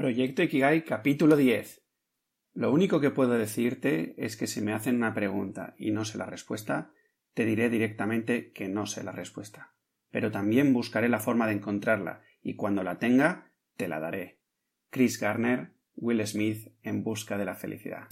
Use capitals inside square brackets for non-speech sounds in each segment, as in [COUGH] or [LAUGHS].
Proyecto Ikigai capítulo 10. Lo único que puedo decirte es que si me hacen una pregunta y no sé la respuesta, te diré directamente que no sé la respuesta. Pero también buscaré la forma de encontrarla y cuando la tenga, te la daré. Chris Garner, Will Smith en busca de la felicidad.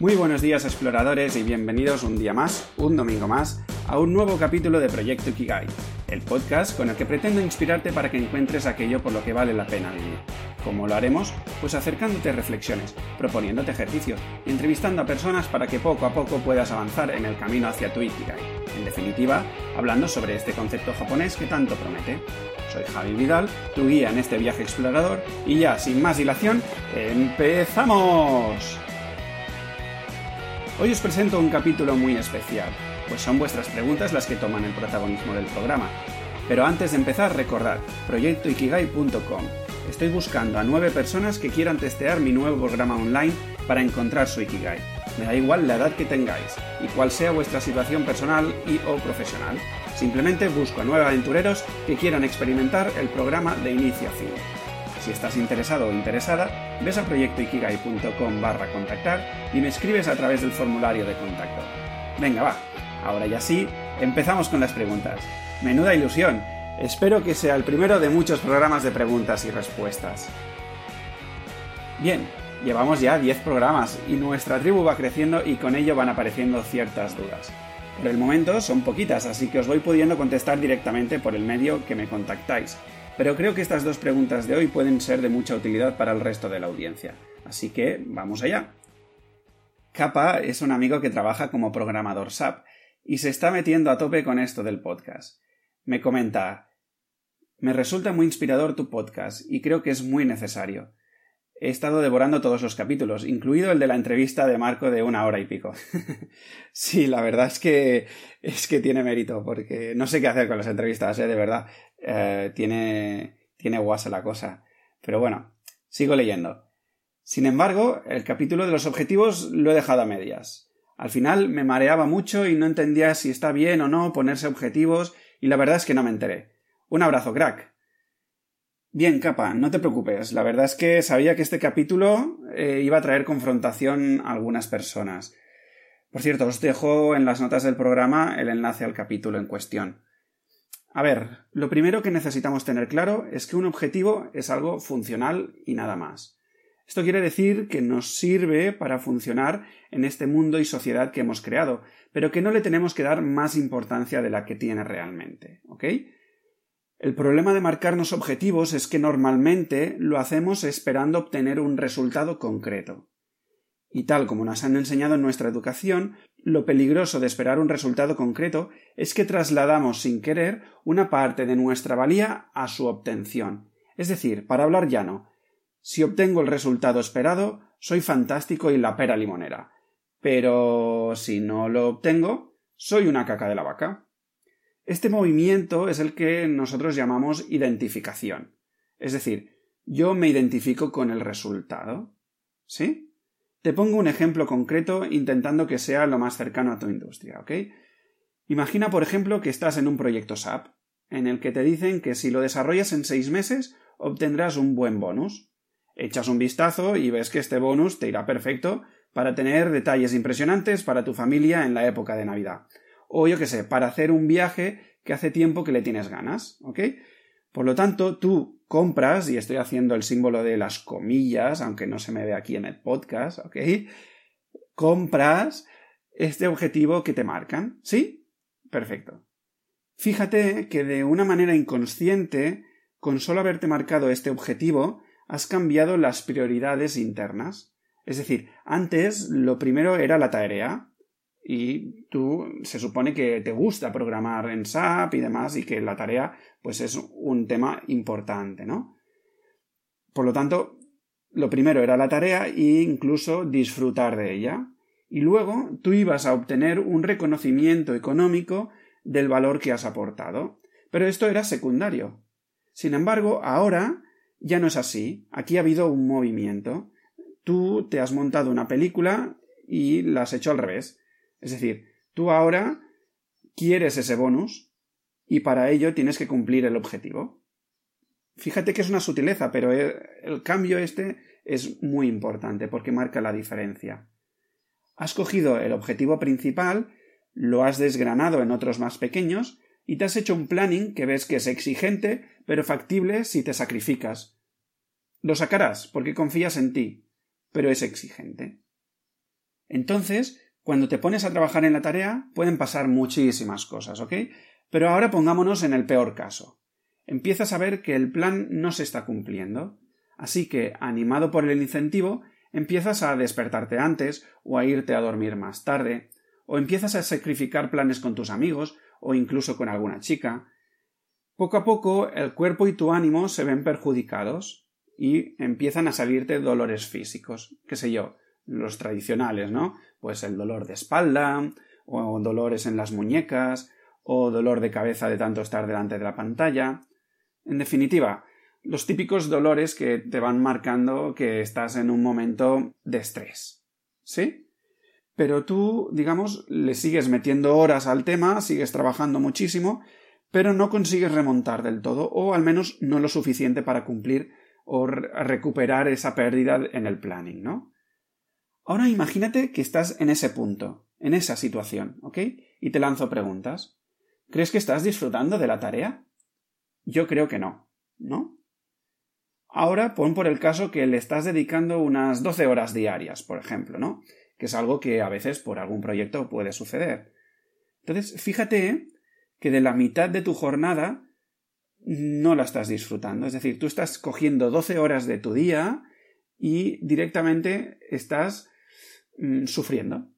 Muy buenos días exploradores y bienvenidos un día más, un domingo más, a un nuevo capítulo de Proyecto Ikigai, el podcast con el que pretendo inspirarte para que encuentres aquello por lo que vale la pena vivir. ¿Cómo lo haremos? Pues acercándote reflexiones, proponiéndote ejercicios entrevistando a personas para que poco a poco puedas avanzar en el camino hacia tu Ikigai. En definitiva, hablando sobre este concepto japonés que tanto promete. Soy Javi Vidal, tu guía en este viaje explorador, y ya, sin más dilación, ¡empezamos! Hoy os presento un capítulo muy especial, pues son vuestras preguntas las que toman el protagonismo del programa. Pero antes de empezar, recordad, proyectoikigai.com. Estoy buscando a nueve personas que quieran testear mi nuevo programa online para encontrar su Ikigai. Me da igual la edad que tengáis y cuál sea vuestra situación personal y o profesional. Simplemente busco a nueve aventureros que quieran experimentar el programa de inicio a fin. Si estás interesado o interesada, ves a proyectoikigai.com barra contactar y me escribes a través del formulario de contacto. Venga, va. Ahora ya sí, empezamos con las preguntas. Menuda ilusión. Espero que sea el primero de muchos programas de preguntas y respuestas. Bien, llevamos ya 10 programas y nuestra tribu va creciendo y con ello van apareciendo ciertas dudas. Por el momento son poquitas, así que os voy pudiendo contestar directamente por el medio que me contactáis. Pero creo que estas dos preguntas de hoy pueden ser de mucha utilidad para el resto de la audiencia. Así que vamos allá. Kappa es un amigo que trabaja como programador SAP y se está metiendo a tope con esto del podcast. Me comenta Me resulta muy inspirador tu podcast y creo que es muy necesario. He estado devorando todos los capítulos, incluido el de la entrevista de Marco de una hora y pico. [LAUGHS] sí, la verdad es que es que tiene mérito, porque no sé qué hacer con las entrevistas, ¿eh? de verdad. Eh, tiene, tiene guasa la cosa. Pero bueno, sigo leyendo. Sin embargo, el capítulo de los objetivos lo he dejado a medias. Al final me mareaba mucho y no entendía si está bien o no ponerse objetivos y la verdad es que no me enteré. Un abrazo, crack. Bien, capa, no te preocupes. La verdad es que sabía que este capítulo eh, iba a traer confrontación a algunas personas. Por cierto, os dejo en las notas del programa el enlace al capítulo en cuestión. A ver, lo primero que necesitamos tener claro es que un objetivo es algo funcional y nada más. Esto quiere decir que nos sirve para funcionar en este mundo y sociedad que hemos creado, pero que no le tenemos que dar más importancia de la que tiene realmente. ¿Ok? El problema de marcarnos objetivos es que normalmente lo hacemos esperando obtener un resultado concreto. Y tal como nos han enseñado en nuestra educación, lo peligroso de esperar un resultado concreto es que trasladamos sin querer una parte de nuestra valía a su obtención. Es decir, para hablar llano, si obtengo el resultado esperado, soy fantástico y la pera limonera. Pero si no lo obtengo, soy una caca de la vaca. Este movimiento es el que nosotros llamamos identificación. Es decir, yo me identifico con el resultado. ¿Sí? Te pongo un ejemplo concreto intentando que sea lo más cercano a tu industria, ¿ok? Imagina, por ejemplo, que estás en un proyecto SAP, en el que te dicen que si lo desarrollas en seis meses obtendrás un buen bonus. Echas un vistazo y ves que este bonus te irá perfecto para tener detalles impresionantes para tu familia en la época de Navidad o yo qué sé, para hacer un viaje que hace tiempo que le tienes ganas, ¿ok? Por lo tanto, tú compras, y estoy haciendo el símbolo de las comillas, aunque no se me ve aquí en el podcast, ¿ok? Compras este objetivo que te marcan, ¿sí? Perfecto. Fíjate que de una manera inconsciente, con solo haberte marcado este objetivo, has cambiado las prioridades internas. Es decir, antes lo primero era la tarea, y tú se supone que te gusta programar en SAP y demás y que la tarea pues es un tema importante, ¿no? Por lo tanto, lo primero era la tarea e incluso disfrutar de ella. Y luego tú ibas a obtener un reconocimiento económico del valor que has aportado. Pero esto era secundario. Sin embargo, ahora ya no es así. Aquí ha habido un movimiento. Tú te has montado una película y la has hecho al revés. Es decir, tú ahora quieres ese bonus y para ello tienes que cumplir el objetivo. Fíjate que es una sutileza, pero el cambio este es muy importante porque marca la diferencia. Has cogido el objetivo principal, lo has desgranado en otros más pequeños y te has hecho un planning que ves que es exigente, pero factible si te sacrificas. Lo sacarás porque confías en ti, pero es exigente. Entonces, cuando te pones a trabajar en la tarea, pueden pasar muchísimas cosas, ¿ok? Pero ahora pongámonos en el peor caso. Empiezas a ver que el plan no se está cumpliendo. Así que, animado por el incentivo, empiezas a despertarte antes o a irte a dormir más tarde, o empiezas a sacrificar planes con tus amigos o incluso con alguna chica. Poco a poco el cuerpo y tu ánimo se ven perjudicados y empiezan a salirte dolores físicos, qué sé yo, los tradicionales, ¿no? Pues el dolor de espalda, o dolores en las muñecas, o dolor de cabeza de tanto estar delante de la pantalla. En definitiva, los típicos dolores que te van marcando que estás en un momento de estrés. ¿Sí? Pero tú, digamos, le sigues metiendo horas al tema, sigues trabajando muchísimo, pero no consigues remontar del todo, o al menos no lo suficiente para cumplir o recuperar esa pérdida en el planning, ¿no? Ahora imagínate que estás en ese punto, en esa situación, ¿ok? Y te lanzo preguntas. ¿Crees que estás disfrutando de la tarea? Yo creo que no, ¿no? Ahora pon por el caso que le estás dedicando unas 12 horas diarias, por ejemplo, ¿no? Que es algo que a veces por algún proyecto puede suceder. Entonces, fíjate que de la mitad de tu jornada no la estás disfrutando. Es decir, tú estás cogiendo 12 horas de tu día y directamente estás Mm, sufriendo.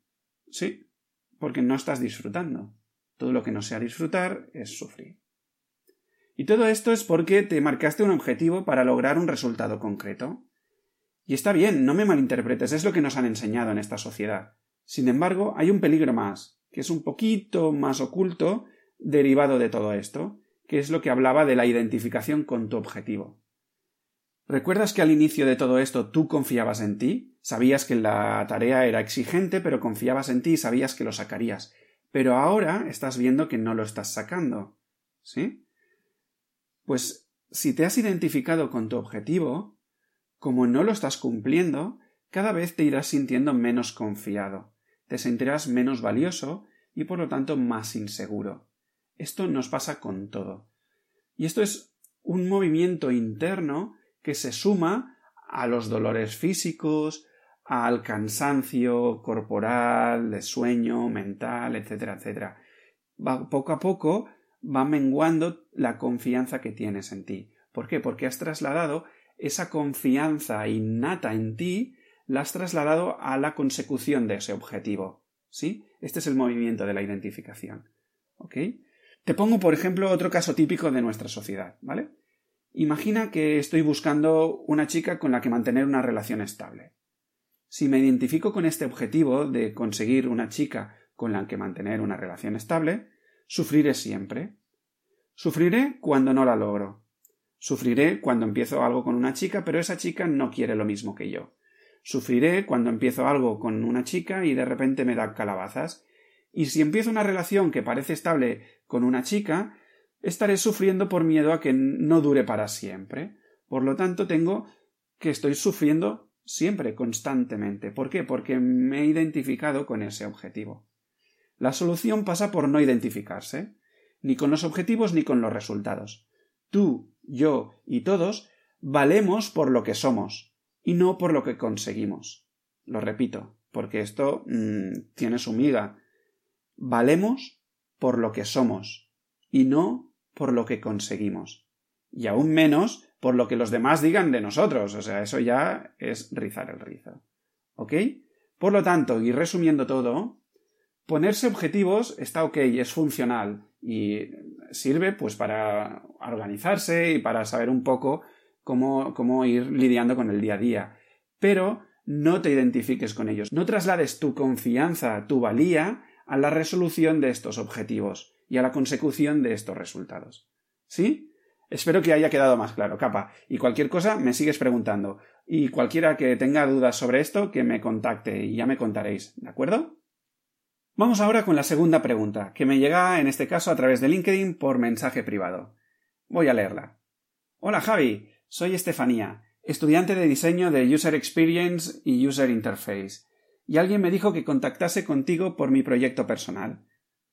Sí, porque no estás disfrutando. Todo lo que no sea disfrutar es sufrir. Y todo esto es porque te marcaste un objetivo para lograr un resultado concreto. Y está bien, no me malinterpretes, es lo que nos han enseñado en esta sociedad. Sin embargo, hay un peligro más, que es un poquito más oculto, derivado de todo esto, que es lo que hablaba de la identificación con tu objetivo. ¿Recuerdas que al inicio de todo esto tú confiabas en ti? Sabías que la tarea era exigente, pero confiabas en ti y sabías que lo sacarías. Pero ahora estás viendo que no lo estás sacando. ¿Sí? Pues si te has identificado con tu objetivo, como no lo estás cumpliendo, cada vez te irás sintiendo menos confiado, te sentirás menos valioso y por lo tanto más inseguro. Esto nos pasa con todo. Y esto es un movimiento interno que se suma a los dolores físicos, al cansancio corporal, de sueño, mental, etcétera, etcétera. poco a poco va menguando la confianza que tienes en ti. ¿Por qué? Porque has trasladado esa confianza innata en ti, la has trasladado a la consecución de ese objetivo. ¿Sí? Este es el movimiento de la identificación. ¿Ok? Te pongo, por ejemplo, otro caso típico de nuestra sociedad, ¿vale? Imagina que estoy buscando una chica con la que mantener una relación estable. Si me identifico con este objetivo de conseguir una chica con la que mantener una relación estable, sufriré siempre. Sufriré cuando no la logro. Sufriré cuando empiezo algo con una chica, pero esa chica no quiere lo mismo que yo. Sufriré cuando empiezo algo con una chica y de repente me da calabazas. Y si empiezo una relación que parece estable con una chica, estaré sufriendo por miedo a que no dure para siempre. Por lo tanto, tengo que estoy sufriendo siempre, constantemente. ¿Por qué? Porque me he identificado con ese objetivo. La solución pasa por no identificarse, ni con los objetivos ni con los resultados. Tú, yo y todos valemos por lo que somos, y no por lo que conseguimos. Lo repito, porque esto mm, tiene su miga. Valemos por lo que somos, y no por lo que conseguimos. Y aún menos por lo que los demás digan de nosotros. O sea, eso ya es rizar el rizo. ¿Ok? Por lo tanto, y resumiendo todo, ponerse objetivos está ok, es funcional y sirve pues para organizarse y para saber un poco cómo, cómo ir lidiando con el día a día. Pero no te identifiques con ellos. No traslades tu confianza, tu valía a la resolución de estos objetivos y a la consecución de estos resultados. ¿Sí? Espero que haya quedado más claro, capa. Y cualquier cosa me sigues preguntando. Y cualquiera que tenga dudas sobre esto, que me contacte y ya me contaréis, ¿de acuerdo? Vamos ahora con la segunda pregunta, que me llega en este caso a través de LinkedIn por mensaje privado. Voy a leerla. Hola Javi, soy Estefanía, estudiante de diseño de User Experience y User Interface, y alguien me dijo que contactase contigo por mi proyecto personal.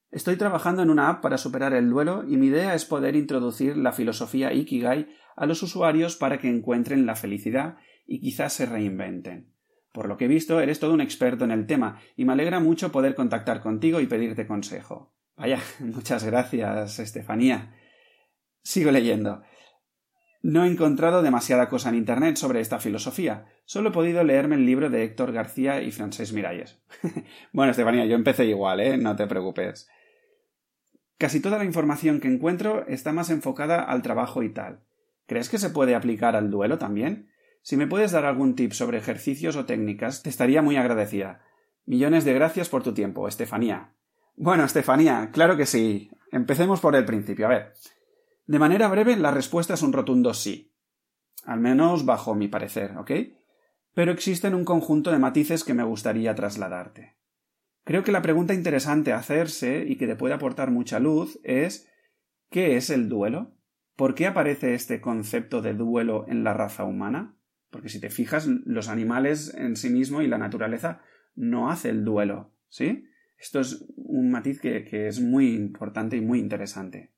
Estoy trabajando en una app para superar el duelo y mi idea es poder introducir la filosofía Ikigai a los usuarios para que encuentren la felicidad y quizás se reinventen. Por lo que he visto, eres todo un experto en el tema y me alegra mucho poder contactar contigo y pedirte consejo. Vaya, [LAUGHS] muchas gracias, Estefanía. Sigo leyendo. No he encontrado demasiada cosa en Internet sobre esta filosofía. Solo he podido leerme el libro de Héctor García y Francés Miralles. [LAUGHS] bueno, Estefanía, yo empecé igual, ¿eh? No te preocupes. Casi toda la información que encuentro está más enfocada al trabajo y tal. ¿Crees que se puede aplicar al duelo también? Si me puedes dar algún tip sobre ejercicios o técnicas, te estaría muy agradecida. Millones de gracias por tu tiempo, Estefanía. Bueno, Estefanía, claro que sí. Empecemos por el principio. A ver. De manera breve, la respuesta es un rotundo sí. Al menos bajo mi parecer, ¿ok? Pero existen un conjunto de matices que me gustaría trasladarte. Creo que la pregunta interesante a hacerse y que te puede aportar mucha luz es ¿qué es el duelo? ¿Por qué aparece este concepto de duelo en la raza humana? Porque si te fijas, los animales en sí mismos y la naturaleza no hace el duelo, ¿sí? Esto es un matiz que es muy importante y muy interesante.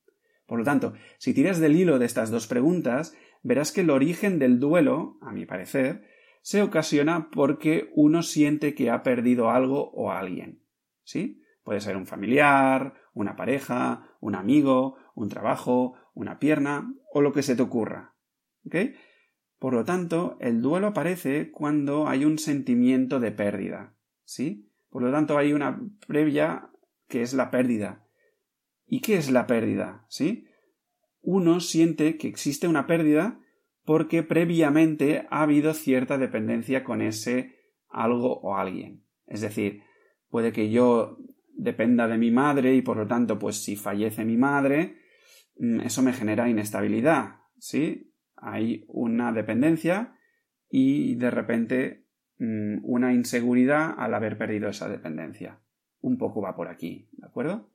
Por lo tanto, si tiras del hilo de estas dos preguntas, verás que el origen del duelo, a mi parecer, se ocasiona porque uno siente que ha perdido algo o alguien. ¿Sí? Puede ser un familiar, una pareja, un amigo, un trabajo, una pierna o lo que se te ocurra. ¿Ok? Por lo tanto, el duelo aparece cuando hay un sentimiento de pérdida. ¿Sí? Por lo tanto, hay una previa que es la pérdida. ¿Y qué es la pérdida? ¿Sí? Uno siente que existe una pérdida porque previamente ha habido cierta dependencia con ese algo o alguien. Es decir, puede que yo dependa de mi madre y por lo tanto, pues si fallece mi madre, mm, eso me genera inestabilidad, ¿sí? Hay una dependencia y de repente mm, una inseguridad al haber perdido esa dependencia. Un poco va por aquí, ¿de acuerdo?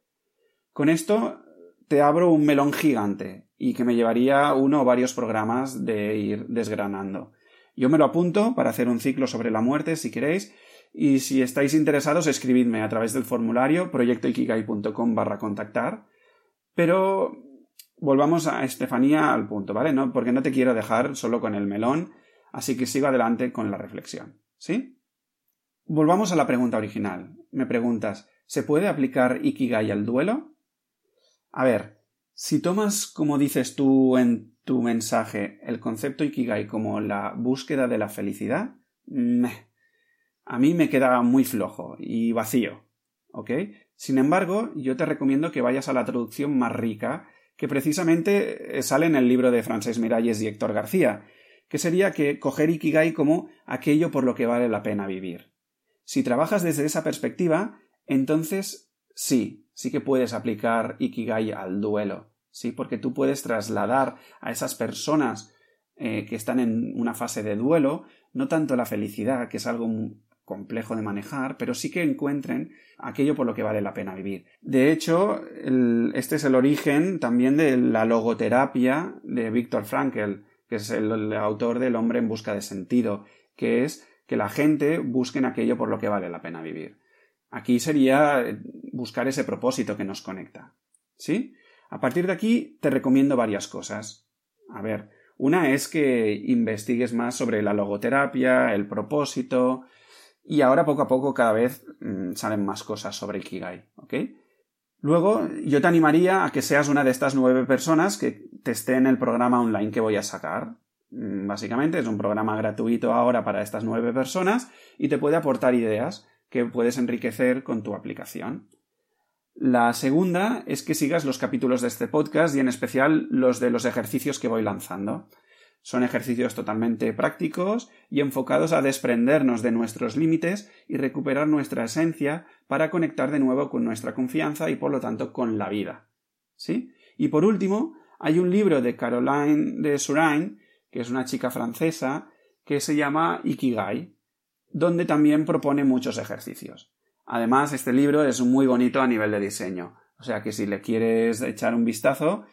Con esto te abro un melón gigante y que me llevaría uno o varios programas de ir desgranando. Yo me lo apunto para hacer un ciclo sobre la muerte si queréis y si estáis interesados escribidme a través del formulario proyectoikigai.com barra contactar pero volvamos a Estefanía al punto, ¿vale? No, porque no te quiero dejar solo con el melón, así que sigo adelante con la reflexión. ¿Sí? Volvamos a la pregunta original. Me preguntas, ¿se puede aplicar Ikigai al duelo? A ver, si tomas, como dices tú en tu mensaje, el concepto Ikigai como la búsqueda de la felicidad, a mí me queda muy flojo y vacío. ¿Ok? Sin embargo, yo te recomiendo que vayas a la traducción más rica, que precisamente eh, sale en el libro de Francés Miralles y Héctor García, que sería que coger Ikigai como aquello por lo que vale la pena vivir. Si trabajas desde esa perspectiva, entonces sí, sí que puedes aplicar Ikigai al duelo, ¿sí? Porque tú puedes trasladar a esas personas eh, que están en una fase de duelo, no tanto la felicidad, que es algo complejo de manejar, pero sí que encuentren aquello por lo que vale la pena vivir. De hecho, este es el origen también de la logoterapia de Viktor Frankl, que es el, autor del hombre en busca de sentido, que es que la gente busque aquello por lo que vale la pena vivir. Aquí sería eh, buscar ese propósito que nos conecta. ¿Sí? A partir de aquí te recomiendo varias cosas. A ver, una es que investigues más sobre la logoterapia, el propósito, y ahora poco a poco cada vez mm, salen más cosas sobre Ikigai, ¿ok? Luego, yo te animaría a que seas una de estas nueve personas que te esté en el programa online que voy a sacar. Mm, básicamente es un programa gratuito ahora para estas nueve personas y te puede aportar ideas que puedes enriquecer con tu aplicación. La segunda es que sigas los capítulos de este podcast y en especial los de los ejercicios que voy lanzando. Son ejercicios totalmente prácticos y enfocados a desprendernos de nuestros límites y recuperar nuestra esencia para conectar de nuevo con nuestra confianza y por lo tanto con la vida. ¿Sí? Y por último, hay un libro de Caroline de Surain, que es una chica francesa, que se llama Ikigai, donde también propone muchos ejercicios. Además, este libro es muy bonito a nivel de diseño, o sea que si le quieres echar un vistazo,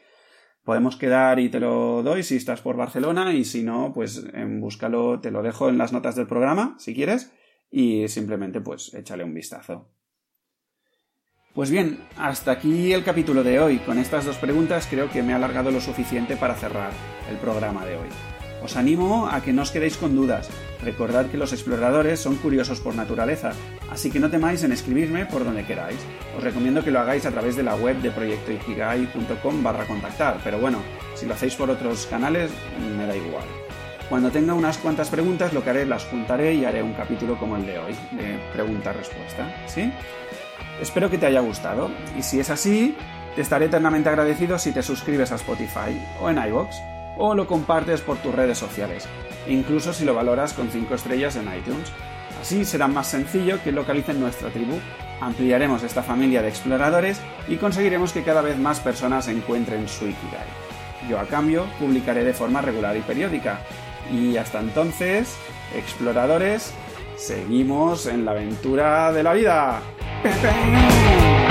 Podemos quedar y te lo doy si estás por Barcelona y si no, pues búscalo, te lo dejo en las notas del programa, si quieres, y simplemente pues échale un vistazo. Pues bien, hasta aquí el capítulo de hoy. Con estas dos preguntas creo que me ha alargado lo suficiente para cerrar el programa de hoy. Os animo a que no os quedéis con dudas. Recordad que los exploradores son curiosos por naturaleza, así que no temáis en escribirme por donde queráis. Os recomiendo que lo hagáis a través de la web de proyectoikigai.com barra contactar, pero bueno, si lo hacéis por otros canales, me da igual. Cuando tenga unas cuantas preguntas, lo que haré las juntaré y haré un capítulo como el de hoy, de pregunta-respuesta. ¿Sí? Espero que te haya gustado y si es así, te estaré eternamente agradecido si te suscribes a Spotify o en iVoox o lo compartes por tus redes sociales, incluso si lo valoras con 5 estrellas en iTunes. Así será más sencillo que localicen nuestra tribu, ampliaremos esta familia de exploradores y conseguiremos que cada vez más personas encuentren su Ikigai. Yo a cambio publicaré de forma regular y periódica. Y hasta entonces, exploradores, seguimos en la aventura de la vida. Bang.